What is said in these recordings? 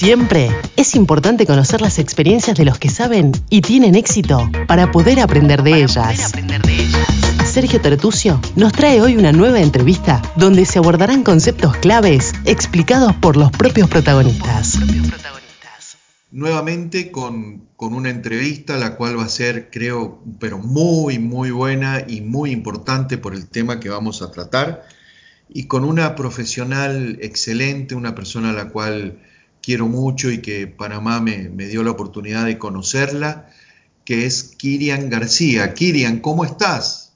Siempre es importante conocer las experiencias de los que saben y tienen éxito para poder aprender de, ellas. Sergio Tertucio nos trae hoy una nueva entrevista donde se abordarán conceptos claves explicados por los propios protagonistas. Nuevamente con, con una entrevista la cual va a ser, creo, pero muy, muy buena y muy importante por el tema que vamos a tratar y con una profesional excelente, una persona a la cual quiero mucho y que Panamá me, dio la oportunidad de conocerla, que es Kirian García. Kirian, ¿cómo estás?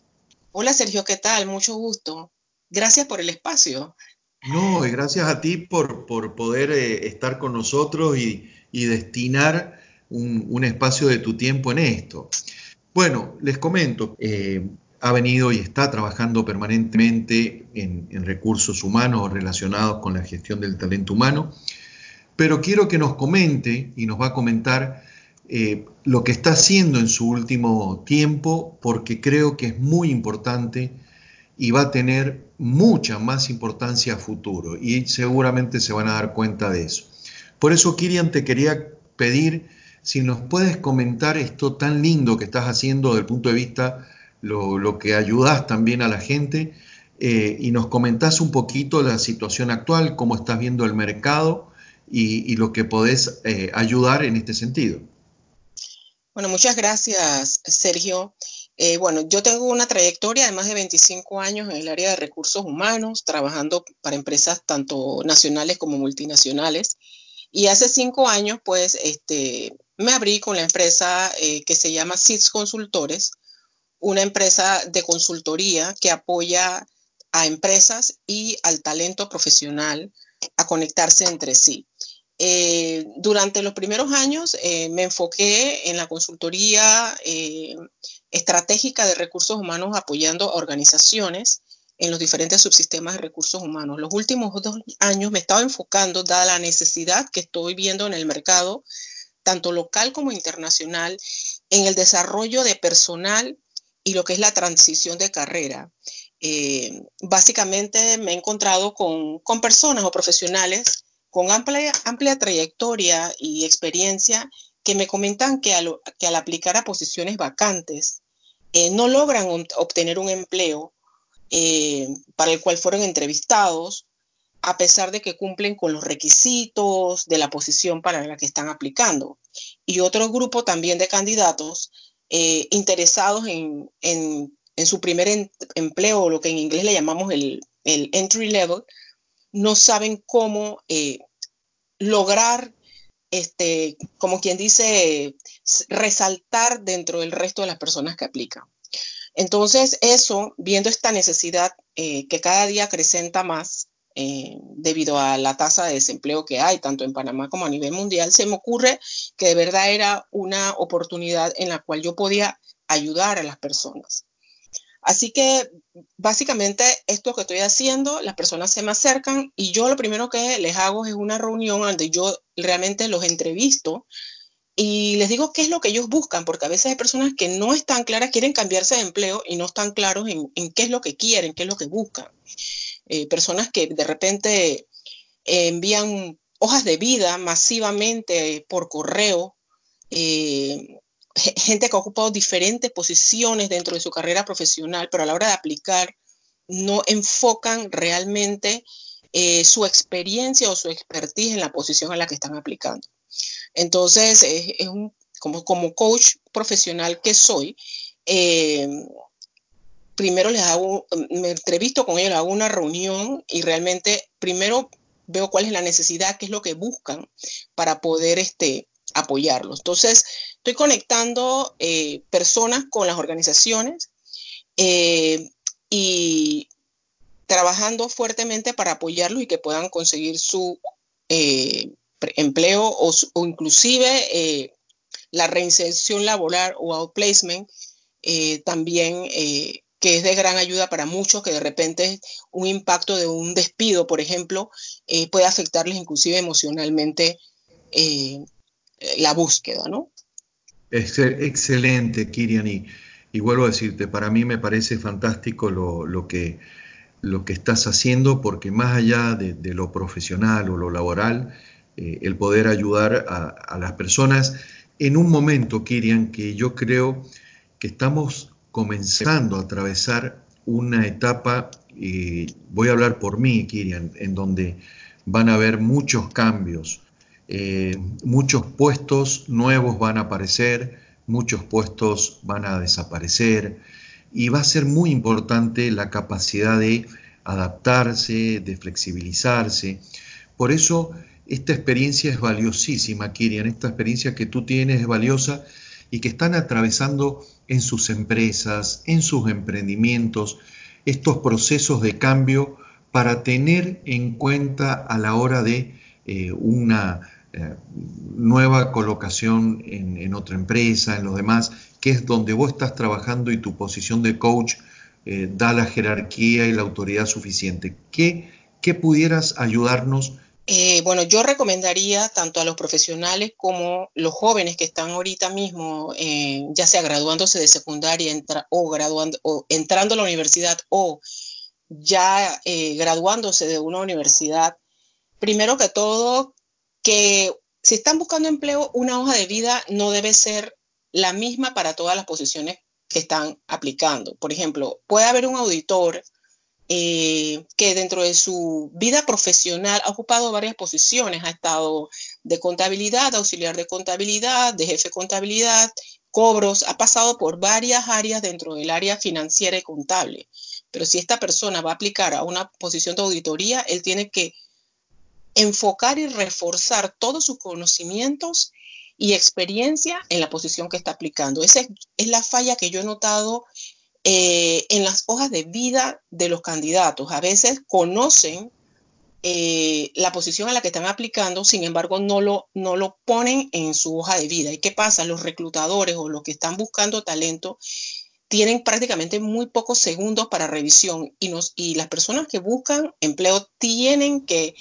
Hola Sergio, ¿qué tal? Mucho gusto. Gracias por el espacio. No, y gracias a ti por, por poder eh, estar con nosotros y, destinar un, espacio de tu tiempo en esto. Bueno, les comento, eh, ha venido y está trabajando permanentemente en, recursos humanos relacionados con la gestión del talento humano, pero quiero que nos comente y nos va a comentar eh, lo que está haciendo en su último tiempo, porque creo que es muy importante y va a tener mucha más importancia a futuro y seguramente se van a dar cuenta de eso. Por eso, Kirian, te quería pedir si nos puedes comentar esto tan lindo que estás haciendo desde el punto de vista lo, que ayudas también a la gente eh, y nos comentás un poquito la situación actual, cómo estás viendo el mercado y, lo que podés eh, ayudar en este sentido. Bueno, muchas gracias, Sergio. Eh, bueno, yo tengo una trayectoria de más de 25 años en el área de recursos humanos, trabajando para empresas tanto nacionales como multinacionales. Y hace cinco años, pues, este, me abrí con la empresa que se llama SITS Consultores, una empresa de consultoría que apoya a empresas y al talento profesional a conectarse entre sí. Eh, durante los primeros años eh, me enfoqué en la consultoría eh, estratégica de recursos humanos apoyando a organizaciones en los diferentes subsistemas de recursos humanos. Los últimos dos años me estaba enfocando, dada la necesidad que estoy viendo en el mercado, tanto local como internacional, en el desarrollo de personal y lo que es la transición de carrera. Eh, básicamente me he encontrado con, personas o profesionales con amplia, amplia trayectoria y experiencia que me comentan que al, que al aplicar a posiciones vacantes eh, no logran obtener un empleo eh, para el cual fueron entrevistados, a pesar de que cumplen con los requisitos de la posición para la que están aplicando. Y otro grupo también de candidatos eh, interesados en, su primer empleo, lo que en inglés le llamamos el, entry level, no saben cómo eh, lograr, este, como quien dice, resaltar dentro del resto de las personas que aplican. Entonces, eso, viendo esta necesidad eh, que cada día acrecenta más, eh, debido a la tasa de desempleo que hay, tanto en Panamá como a nivel mundial, se me ocurre que de verdad era una oportunidad en la cual yo podía ayudar a las personas. Así que básicamente esto que estoy haciendo, las personas se me acercan y yo lo primero que les hago es una reunión donde yo realmente los entrevisto y les digo qué es lo que ellos buscan, porque a veces hay personas que no están claras, quieren cambiarse de empleo y no están claros en, qué es lo que quieren, qué es lo que buscan. Eh, personas que de repente eh, envían hojas de vida masivamente por correo, eh, gente que ha ocupado diferentes posiciones dentro de su carrera profesional, pero a la hora de aplicar no enfocan realmente su experiencia o su expertise en la posición a la que están aplicando. Entonces, es, como, como coach profesional que soy, primero les hago, me entrevisto con ellos, hago una reunión y realmente primero veo cuál es la necesidad, qué es lo que buscan para poder este, apoyarlos. Entonces, estoy conectando eh, personas con las organizaciones eh, y trabajando fuertemente para apoyarlos y que puedan conseguir su eh, empleo o, o inclusive la reinserción laboral o outplacement también que es de gran ayuda para muchos, que de repente un impacto de un despido, por ejemplo, puede afectarles inclusive emocionalmente la búsqueda, ¿no? Excelente, Kirian, y, vuelvo a decirte, para mí me parece fantástico lo, que, lo que estás haciendo, porque más allá de, lo profesional o lo laboral, eh, el poder ayudar a, las personas en un momento, Kirian, que yo creo que estamos comenzando a atravesar una etapa, y voy a hablar por mí, Kirian, en donde van a haber muchos cambios, eh, muchos puestos nuevos van a aparecer, muchos puestos van a desaparecer y va a ser muy importante la capacidad de adaptarse, de flexibilizarse. Por eso esta experiencia es valiosísima, Kirian, esta experiencia que tú tienes es valiosa y que están atravesando en sus empresas, en sus emprendimientos, estos procesos de cambio para tener en cuenta a la hora de eh, una eh, nueva colocación en, otra empresa, en los demás, que es donde vos estás trabajando y tu posición de coach eh, da la jerarquía y la autoridad suficiente. ¿Qué, qué pudieras ayudarnos? Eh, bueno, yo recomendaría tanto a los profesionales como los jóvenes que están ahorita mismo, ya sea graduándose de secundaria o, graduando, o entrando a la universidad o ya graduándose de una universidad, primero que todo, que si están buscando empleo, una hoja de vida no debe ser la misma para todas las posiciones que están aplicando. Por ejemplo, puede haber un auditor eh, que dentro de su vida profesional ha ocupado varias posiciones, ha estado de contabilidad, auxiliar de contabilidad, de jefe de contabilidad, cobros, ha pasado por varias áreas dentro del área financiera y contable. Pero si esta persona va a aplicar a una posición de auditoría, él tiene que enfocar y reforzar todos sus conocimientos y experiencia en la posición que está aplicando. Esa es, la falla que yo he notado eh, en las hojas de vida de los candidatos. A veces conocen eh, la posición a la que están aplicando, sin embargo, no lo, no lo ponen en su hoja de vida. ¿Y qué pasa? Los reclutadores o los que están buscando talento tienen prácticamente muy pocos segundos para revisión y, nos, y las personas que buscan empleo tienen que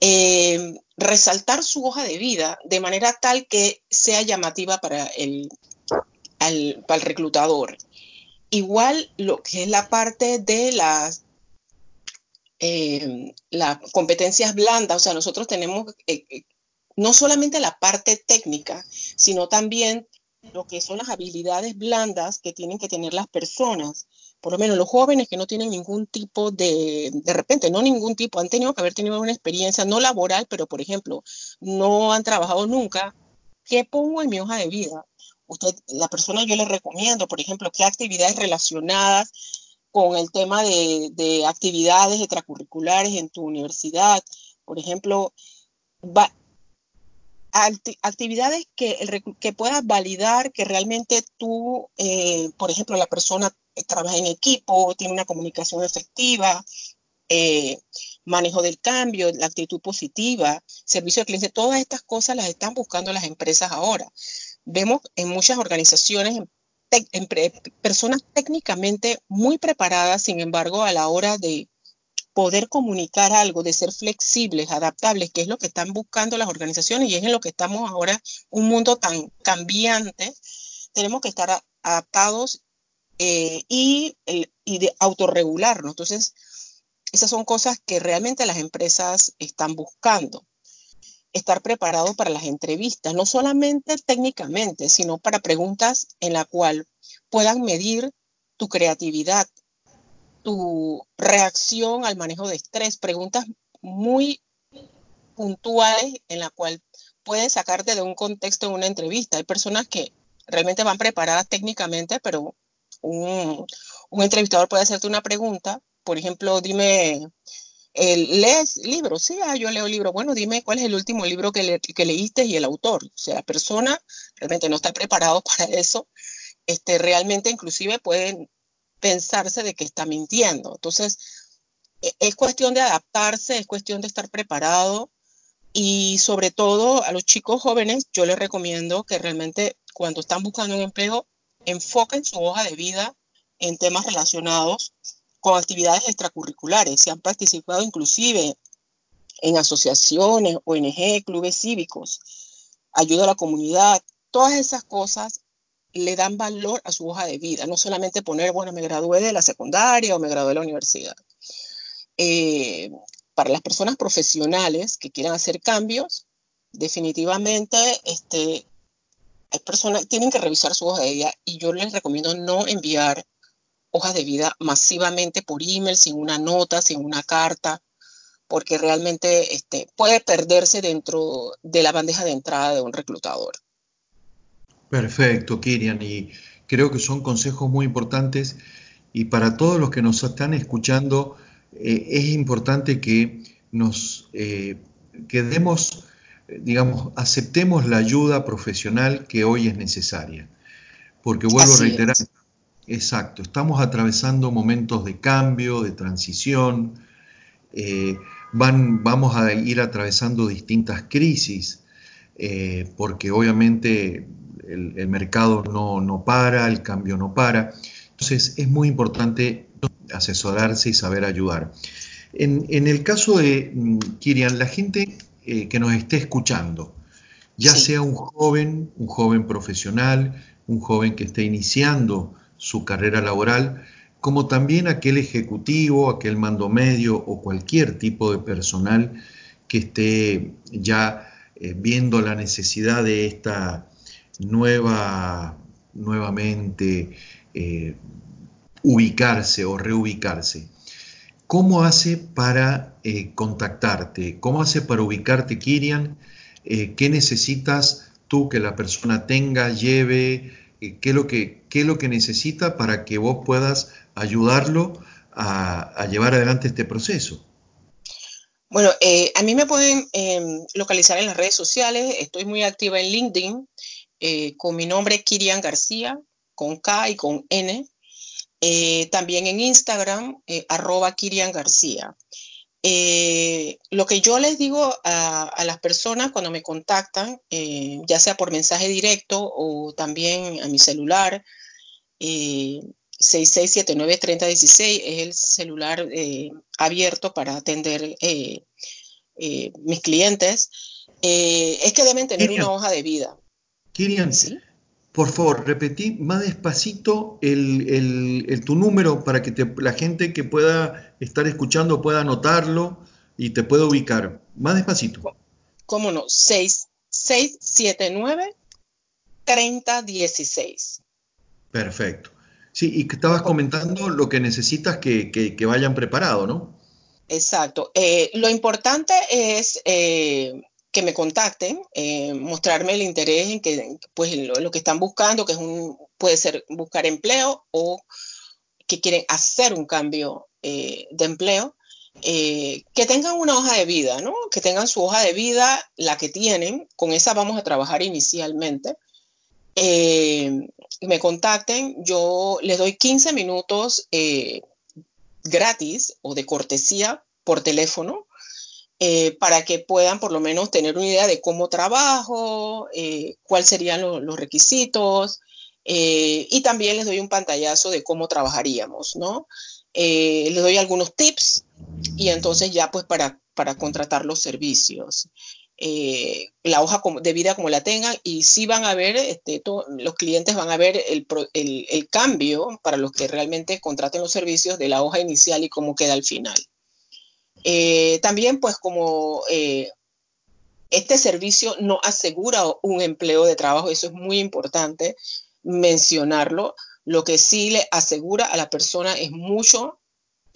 eh, resaltar su hoja de vida de manera tal que sea llamativa para el, reclutador. Igual lo que es la parte de las, eh, las competencias blandas, o sea, nosotros tenemos eh, no solamente la parte técnica, sino también lo que son las habilidades blandas que tienen que tener las personas por lo menos los jóvenes que no tienen ningún tipo de, de repente, no ningún tipo, han tenido que haber tenido una experiencia no laboral, pero por ejemplo, no han trabajado nunca, ¿qué pongo en mi hoja de vida? Usted, la persona yo le recomiendo, por ejemplo, qué actividades relacionadas con el tema de, de actividades extracurriculares en tu universidad, por ejemplo, va, actividades que, que puedas validar que realmente tú, eh, por ejemplo, la persona trabaja en equipo, tiene una comunicación efectiva, eh, manejo del cambio, la actitud positiva, servicio al cliente, todas estas cosas las están buscando las empresas ahora. Vemos en muchas organizaciones personas técnicamente muy preparadas, sin embargo, a la hora de poder comunicar algo, de ser flexibles, adaptables, que es lo que están buscando las organizaciones y es en lo que estamos ahora, un mundo tan cambiante, tenemos que estar adaptados eh, y, y de autorregularnos. Entonces, esas son cosas que realmente las empresas están buscando. Estar preparado para las entrevistas, no solamente técnicamente, sino para preguntas en la cual puedan medir tu creatividad, tu reacción al manejo de estrés, preguntas muy puntuales en la cual pueden sacarte de un contexto en una entrevista. Hay personas que realmente van preparadas técnicamente, pero un, entrevistador puede hacerte una pregunta, por ejemplo, dime, ¿lees libros? Sí, ah, yo leo libros. Bueno, dime cuál es el último libro que, que leíste y el autor. O sea, la persona realmente no está preparado para eso. Este, realmente inclusive pueden pensarse de que está mintiendo. Entonces, e, es cuestión de adaptarse, es cuestión de estar preparado y sobre todo a los chicos jóvenes yo les recomiendo que realmente cuando están buscando un empleo enfoquen su hoja de vida en temas relacionados con actividades extracurriculares. Si han participado inclusive en asociaciones, ONG, clubes cívicos, ayuda a la comunidad, todas esas cosas le dan valor a su hoja de vida, no solamente poner, bueno, me gradué de la secundaria o me gradué de la universidad. Eh, para las personas profesionales que quieran hacer cambios, definitivamente este, hay personas tienen que revisar su hoja de vida y yo les recomiendo no enviar hojas de vida masivamente por email, sin una nota, sin una carta, porque realmente este, puede perderse dentro de la bandeja de entrada de un reclutador. Perfecto, Kirian, y creo que son consejos muy importantes y para todos los que nos están escuchando eh, es importante que nos eh, quedemos, digamos, aceptemos la ayuda profesional que hoy es necesaria. Porque vuelvo a reiterar, exacto, estamos atravesando momentos de cambio, de transición, eh, van, vamos a ir atravesando distintas crisis, porque obviamente el, mercado no, no, para, el cambio no para. Entonces es muy importante asesorarse y saber ayudar. En, el caso de mm, Kirian, la gente eh, que nos esté escuchando, ya sea un joven, un joven profesional, un joven que esté iniciando su carrera laboral, como también aquel ejecutivo, aquel mando medio o cualquier tipo de personal que esté ya eh, viendo la necesidad de esta nueva, nuevamente eh, ubicarse o reubicarse. ¿Cómo hace para eh, contactarte? ¿Cómo hace para ubicarte, Kirian? ¿Qué necesitas tú que la persona tenga, lleve? ¿qué, es lo que, ¿Qué es lo que necesita para que vos puedas ayudarlo a, llevar adelante este proceso? Bueno, a mí me pueden em, localizar en las redes sociales. Estoy muy activa en LinkedIn. Eh, con mi nombre Kirian García, con K y con N. Eh, también en Instagram, eh, arroba Kirian García. lo que yo les digo a, las personas cuando me contactan, ya sea por mensaje directo o también a mi celular, 6679-3016 es el celular abierto para atender mis clientes, es que deben tener una hoja de vida. Kirian, por favor, repetí más despacito el, tu número para que la gente que pueda estar escuchando pueda anotarlo y te pueda ubicar. Más despacito. ¿Cómo no? 6679-3016. Perfecto. Sí, y que estabas comentando lo que necesitas que, vayan preparados, ¿no? Exacto. Eh, lo importante es eh, que me contacten, eh, mostrarme el interés en que, pues, lo, que están buscando, que es un, puede ser buscar empleo o que quieren hacer un cambio eh, de empleo, eh, que tengan una hoja de vida, ¿no? Que tengan su hoja de vida, la que tienen, con esa vamos a trabajar inicialmente. Me contacten, yo les doy 15 minutos gratis o de cortesía por teléfono eh, para que puedan por lo menos tener una idea de cómo trabajo, eh, cuáles serían los requisitos, eh, y también les doy un pantallazo de cómo trabajaríamos, ¿no? les doy algunos tips y entonces ya pues para, para contratar los servicios. La hoja de vida como la tengan y sí van a ver, este, los clientes van a ver el cambio para los que realmente contraten los servicios de la hoja inicial y cómo queda al final. Eh, también, pues como eh, este servicio no asegura un empleo de trabajo, eso es muy importante mencionarlo. Lo que sí le asegura a la persona es mucho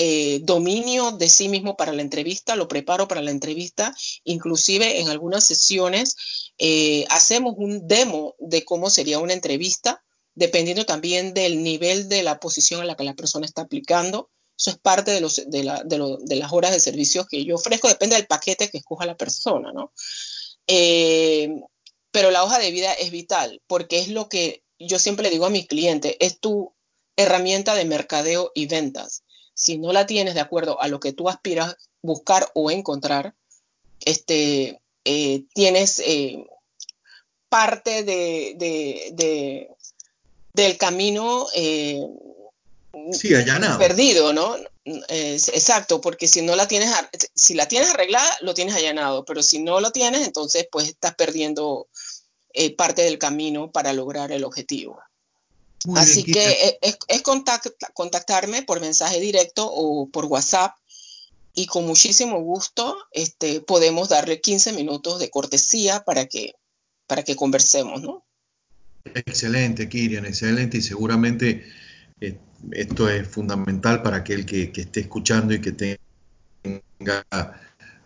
eh, dominio de sí mismo para la entrevista, lo preparo para la entrevista, inclusive en algunas sesiones hacemos un demo de cómo sería una entrevista, dependiendo también del nivel de la posición a la que la persona está aplicando. Eso es parte de, las horas de servicios que yo ofrezco, depende del paquete que escoja la persona, ¿no? Eh, pero la hoja de vida es vital porque es lo que yo siempre le digo a mis clientes, es tu herramienta de mercadeo y ventas. Si no la tienes de acuerdo a lo que tú aspiras buscar o encontrar, este, eh, tienes eh, parte de, del camino sí, allanado. perdido, ¿no? exacto, porque si no la tienes, si la tienes arreglada, lo tienes allanado, pero si no lo tienes, entonces pues estás perdiendo eh, parte del camino para lograr el objetivo. Así que es, contactarme por mensaje directo o por WhatsApp y con muchísimo gusto este, podemos darle 15 minutos de cortesía para que, para que conversemos, ¿no? Excelente, Kirian, excelente y seguramente eh, esto es fundamental para aquel que, que, esté escuchando y que tenga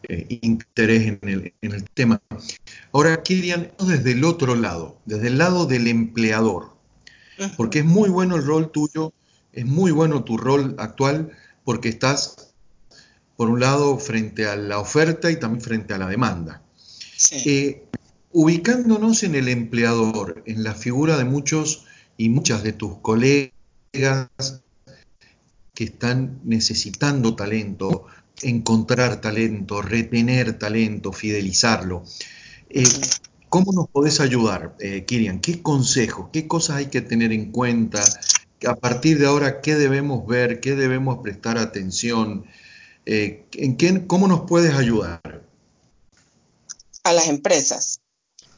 eh, interés en el, en el, tema. Ahora, Kirian, desde el otro lado, desde el lado del empleador, porque es muy bueno el rol tuyo, es muy bueno tu rol actual, porque estás, por un lado, frente a la oferta y también frente a la demanda. Sí. Eh, ubicándonos en el empleador, en la figura de muchos y muchas de tus colegas que están necesitando talento, encontrar talento, retener talento, fidelizarlo. Eh, ¿Cómo nos podés ayudar, eh, Kirian? ¿Qué consejos, qué cosas hay que tener en cuenta? A partir de ahora, ¿qué debemos ver? ¿Qué debemos prestar atención? Eh, ¿en qué, ¿Cómo nos puedes ayudar? A las empresas.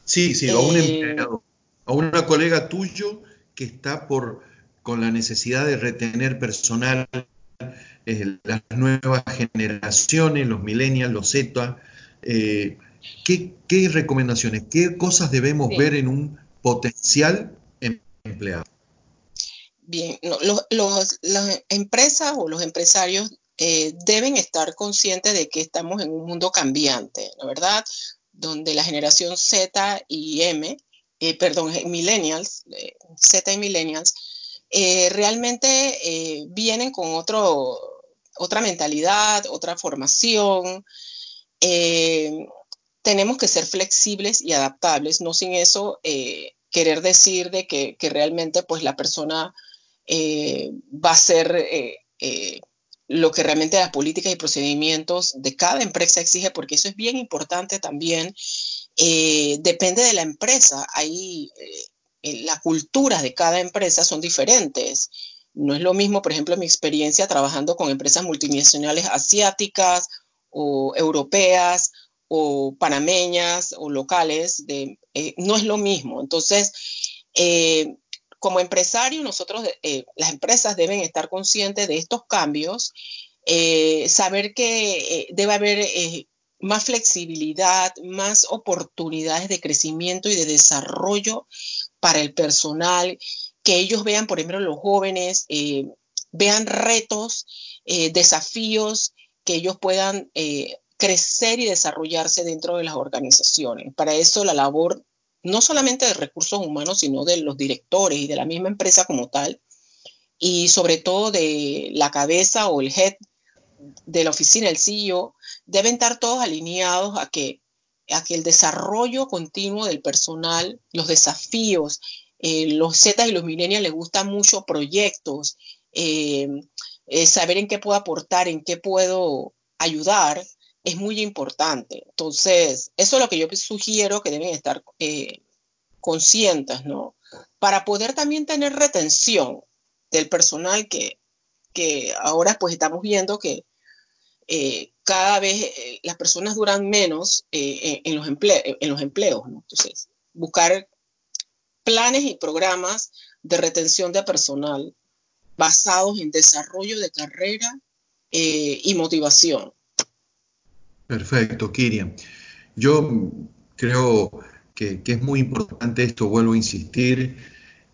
Sí, sí, a un empleado, a una colega tuyo que está por, con la necesidad de retener personal, eh, las nuevas generaciones, los millennials, los Z. Eh, ¿qué, ¿qué, recomendaciones, qué cosas debemos Sí. ver en un potencial em- empleado? Bien, no, los- los- las empresas o los empresarios eh, deben estar conscientes de que estamos en un mundo cambiante, ¿la verdad? Donde la generación Z y M, eh, perdón, millennials, eh, Z y millennials, realmente vienen con otro, otra mentalidad, otra formación. Tenemos que ser flexibles y adaptables, no sin eso eh, querer decir de que, realmente pues la persona eh, va a ser eh, lo que realmente las políticas y procedimientos de cada empresa exige, porque eso es bien importante también. Depende de la empresa. Eh, las culturas de cada empresa son diferentes. No es lo mismo, por ejemplo, mi experiencia trabajando con empresas multinacionales asiáticas o europeas o panameñas o locales, de, eh, no es lo mismo. Entonces, eh, como empresario, nosotros, eh, las empresas deben estar conscientes de estos cambios, saber que debe haber más flexibilidad, más oportunidades de crecimiento y de desarrollo para el personal, que ellos vean, por ejemplo, los jóvenes, vean retos, desafíos, que ellos puedan crecer y desarrollarse dentro de las organizaciones. Para eso la labor no solamente de recursos humanos, sino de los directores y de la misma empresa como tal, y sobre todo de la cabeza o el head de la oficina, el CEO, deben estar todos alineados a que, a que el desarrollo continuo del personal, los desafíos, eh, los Z y los millennials les gustan mucho proyectos, eh, eh, saber en qué puedo aportar, en qué puedo ayudar, es muy importante. Entonces, eso es lo que yo sugiero que deben estar eh, conscientes, ¿no? Para poder también tener retención del personal que, que ahora pues estamos viendo que eh, cada vez eh, las personas duran menos en, los en los empleos. Entonces, buscar planes y programas de retención de personal basados en desarrollo de carrera y motivación. Perfecto, Kirian. Yo creo que, que, es muy importante esto, vuelvo a insistir,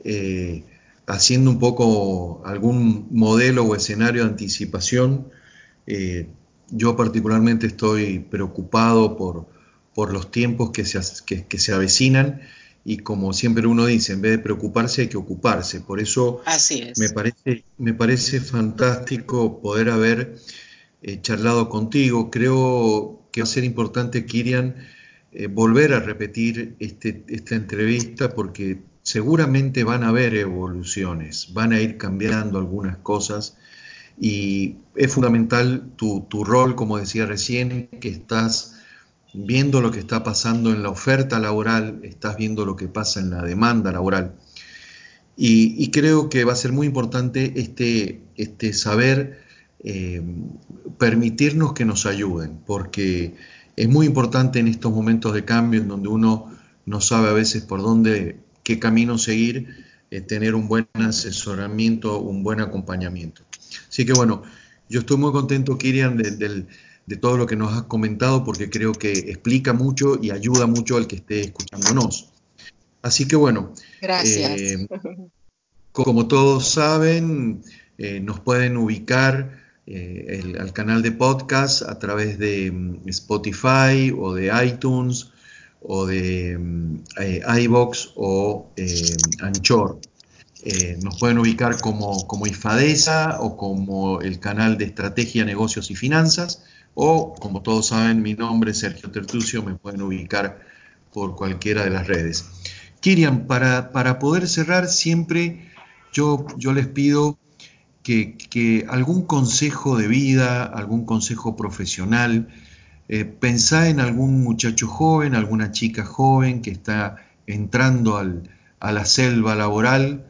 eh, haciendo un poco algún modelo o escenario de anticipación. Eh, yo particularmente estoy preocupado por, por los tiempos que se, que, que, se avecinan y como siempre uno dice, en vez de preocuparse hay que ocuparse. Por eso me, parece, me parece fantástico poder haber eh, charlado contigo. Creo que va a ser importante, Kirian, eh, volver a repetir este, esta entrevista porque seguramente van a haber evoluciones, van a ir cambiando algunas cosas y es fundamental tu, rol, como decía recién, que estás viendo lo que está pasando en la oferta laboral, estás viendo lo que pasa en la demanda laboral. Y, y creo que va a ser muy importante este, este saber eh, permitirnos que nos ayuden, porque es muy importante en estos momentos de cambio en donde uno no sabe a veces por dónde, qué camino seguir, eh, tener un buen asesoramiento, un buen acompañamiento. Así que bueno, yo estoy muy contento, Kirian, de, de, de todo lo que nos has comentado porque creo que explica mucho y ayuda mucho al que esté escuchándonos. Así que bueno, gracias. Eh, como todos saben, eh, nos pueden ubicar eh, al canal de podcast a través de mm, Spotify o de iTunes o de mm, iBox o Anchor. nos pueden ubicar como, como IFADESA o como el canal de Estrategia, Negocios y Finanzas o, como todos saben, mi nombre es Sergio Tertucio, me pueden ubicar por cualquiera de las redes. Kirian, para, para poder cerrar, siempre yo, yo les pido que, algún consejo de vida, algún consejo profesional, eh, pensá en algún muchacho joven, alguna chica joven que está entrando a la selva laboral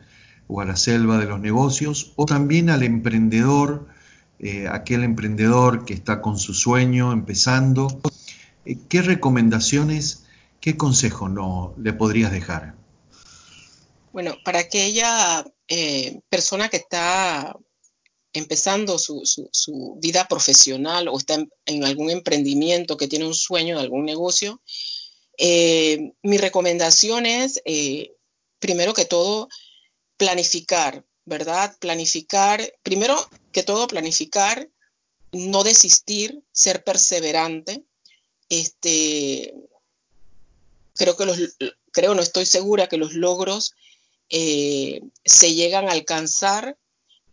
o a la selva de los negocios, o también al emprendedor eh, aquel emprendedor que está con su sueño empezando, eh, ¿qué recomendaciones, qué consejo no, le podrías dejar? Bueno, para aquella eh, persona que está empezando su, vida profesional o está en, algún emprendimiento, que tiene un sueño de algún negocio, mi recomendación es, primero que todo, planificar, ¿verdad? Planificar, primero que todo, planificar, no desistir, ser perseverante. Este, creo que los, creo, no estoy segura que los logros eh, se llegan a alcanzar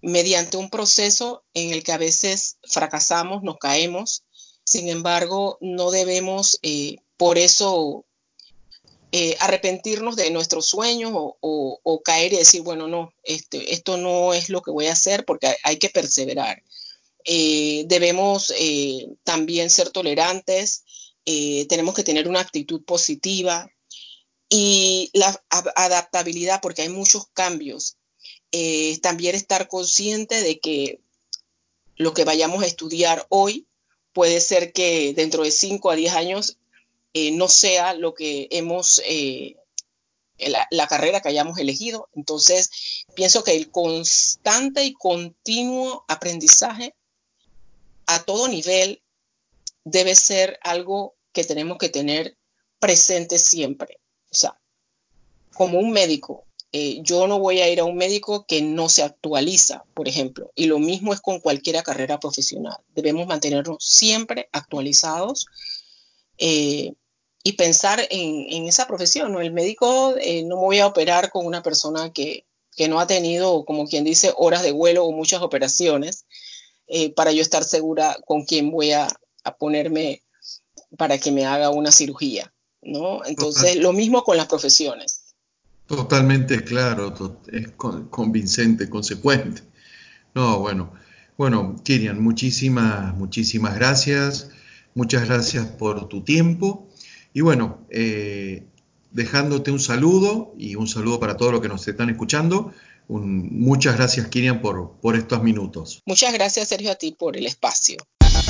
mediante un proceso en el que a veces fracasamos, nos caemos. Sin embargo, no debemos eh, por eso eh, arrepentirnos de nuestros sueños o, caer y decir, bueno, no, este, esto no es lo que voy a hacer porque hay, que perseverar. Eh, debemos también ser tolerantes, tenemos que tener una actitud positiva y la adaptabilidad porque hay muchos cambios. también estar consciente de que lo que vayamos a estudiar hoy puede ser que dentro de 5 a 10 años eh, no sea lo que hemos, eh, la, carrera que hayamos elegido. Entonces, pienso que el constante y continuo aprendizaje a todo nivel debe ser algo que tenemos que tener presente siempre. O sea, como un médico, eh, yo no voy a ir a un médico que no se actualiza, por ejemplo, y lo mismo es con cualquier carrera profesional. Debemos mantenernos siempre actualizados eh, y pensar en, esa profesión. El médico eh, no me voy a operar con una persona que, no ha tenido, como quien dice, horas de vuelo o muchas operaciones para yo estar segura con quién voy a, ponerme para que me haga una cirugía. ¿No? Entonces, lo mismo con las profesiones. Totalmente claro, es convincente, consecuente. No, bueno, bueno, Kirian, muchísimas, muchísimas gracias. Muchas gracias por tu tiempo. Y bueno, eh, dejándote un saludo y un saludo para todos los que nos están escuchando. muchas gracias, Kirian, por, por estos minutos. Muchas gracias, Sergio, a ti por el espacio.